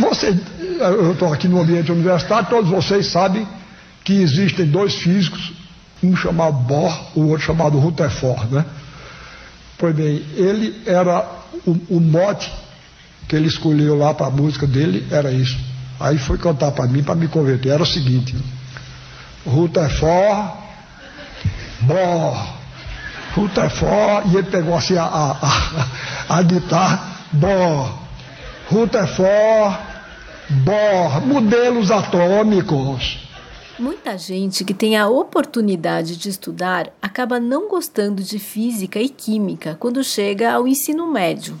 você, eu estou aqui no ambiente universitário, todos vocês sabem que existem dois físicos, um chamado Bohr, o outro chamado Rutherford, né? Pois bem, ele era o, o mote que ele escolheu lá para a música dele era isso. Aí foi cantar para mim para me converter. Era o seguinte: Rutherford, Bohr, Rutherford, e ele pegou assim a, a, a, a guitarra, Bohr, Rutherford, Bohr, modelos atômicos. Muita gente que tem a oportunidade de estudar acaba não gostando de física e química quando chega ao ensino médio.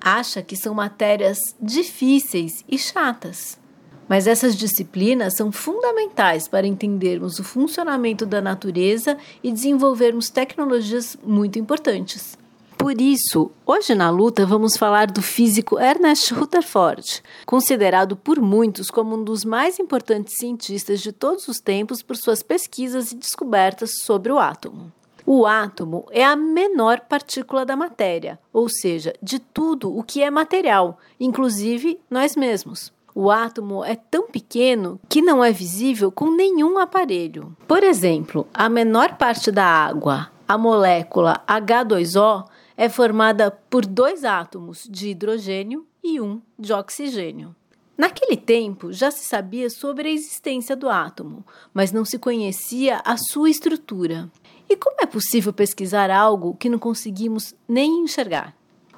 Acha que são matérias difíceis e chatas. Mas essas disciplinas são fundamentais para entendermos o funcionamento da natureza e desenvolvermos tecnologias muito importantes. Por isso, hoje na luta vamos falar do físico Ernest Rutherford, considerado por muitos como um dos mais importantes cientistas de todos os tempos por suas pesquisas e descobertas sobre o átomo. O átomo é a menor partícula da matéria, ou seja, de tudo o que é material, inclusive nós mesmos. O átomo é tão pequeno que não é visível com nenhum aparelho. Por exemplo, a menor parte da água, a molécula H2O, é formada por dois átomos de hidrogênio e um de oxigênio. Naquele tempo já se sabia sobre a existência do átomo, mas não se conhecia a sua estrutura. E como é possível pesquisar algo que não conseguimos nem enxergar?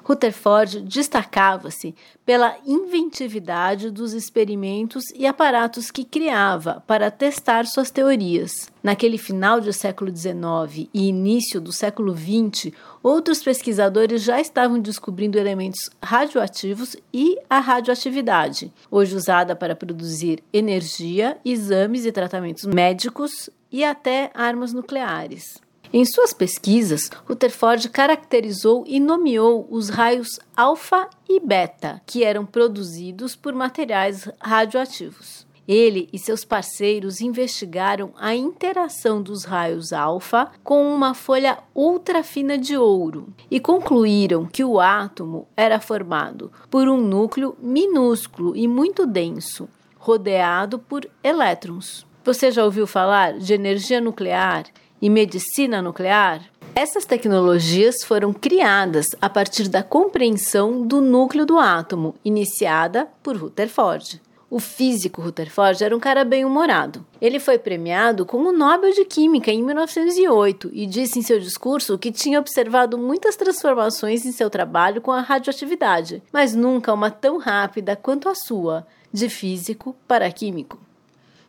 Rutherford destacava-se pela inventividade dos experimentos e aparatos que criava para testar suas teorias. Naquele final do século XIX e início do século XX, outros pesquisadores já estavam descobrindo elementos radioativos e a radioatividade, hoje usada para produzir energia, exames e tratamentos médicos e até armas nucleares. Em suas pesquisas, Rutherford caracterizou e nomeou os raios alfa e beta, que eram produzidos por materiais radioativos. Ele e seus parceiros investigaram a interação dos raios alfa com uma folha ultra fina de ouro e concluíram que o átomo era formado por um núcleo minúsculo e muito denso, rodeado por elétrons. Você já ouviu falar de energia nuclear e medicina nuclear? Essas tecnologias foram criadas a partir da compreensão do núcleo do átomo, iniciada por Rutherford. O físico Rutherford era um cara bem-humorado. Ele foi premiado com o Nobel de Química em 1908 e disse em seu discurso que tinha observado muitas transformações em seu trabalho com a radioatividade, mas nunca uma tão rápida quanto a sua, de físico para químico.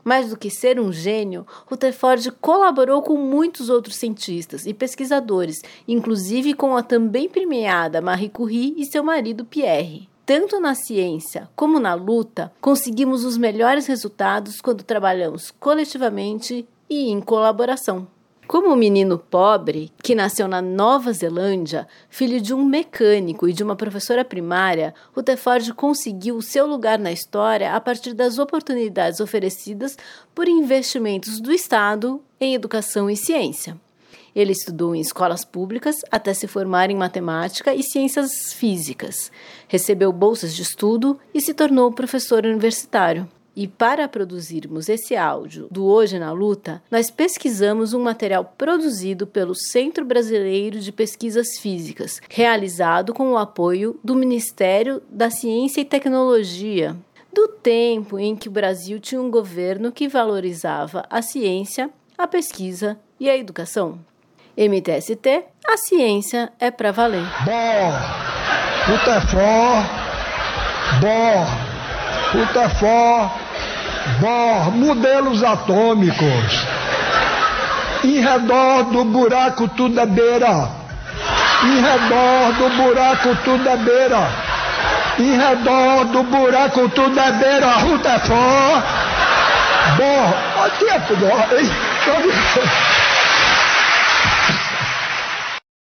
Mais do que ser um gênio, Rutherford colaborou com muitos outros cientistas e pesquisadores, inclusive com a também premiada Marie Curie e seu marido Pierre. Tanto na ciência como na luta, conseguimos os melhores resultados quando trabalhamos coletivamente e em colaboração. Como um menino pobre que nasceu na Nova Zelândia, filho de um mecânico e de uma professora primária, Rutherford conseguiu o seu lugar na história a partir das oportunidades oferecidas por investimentos do Estado em educação e ciência. Ele estudou em escolas públicas até se formar em matemática e ciências físicas. Recebeu bolsas de estudo e se tornou professor universitário. E para produzirmos esse áudio do Hoje na Luta, nós pesquisamos um material produzido pelo Centro Brasileiro de Pesquisas Físicas, realizado com o apoio do Ministério da Ciência e Tecnologia, do tempo em que o Brasil tinha um governo que valorizava a ciência, a pesquisa e a educação. MTST, a ciência é para valer. Bom, Utefó, bom. Rutherford, Bohr, modelos atômicos. Em redor do buraco tudo é beira. Em redor do buraco tudo é beira. Em redor do buraco tudo é beira. Rutherford, Bohr. Olha tempo,